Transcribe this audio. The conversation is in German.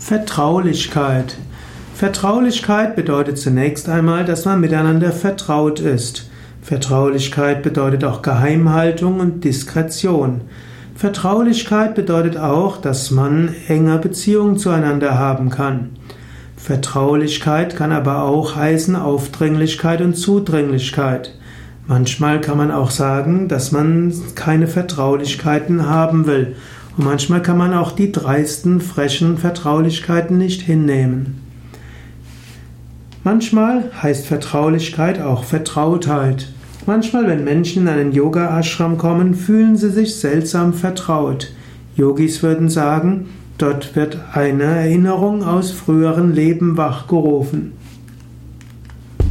Vertraulichkeit. Vertraulichkeit bedeutet zunächst einmal, dass man miteinander vertraut ist. Vertraulichkeit bedeutet auch Geheimhaltung und Diskretion. Vertraulichkeit bedeutet auch, dass man enge Beziehungen zueinander haben kann. Vertraulichkeit kann aber auch heißen Aufdringlichkeit und Zudringlichkeit. Manchmal kann man auch sagen, dass man keine Vertraulichkeiten haben will manchmal kann man auch die dreisten, frechen Vertraulichkeiten nicht hinnehmen. Manchmal heißt Vertraulichkeit auch Vertrautheit. Manchmal, wenn Menschen in einen Yoga-Ashram kommen, fühlen sie sich seltsam vertraut. Yogis würden sagen, dort wird eine Erinnerung aus früheren Leben wachgerufen.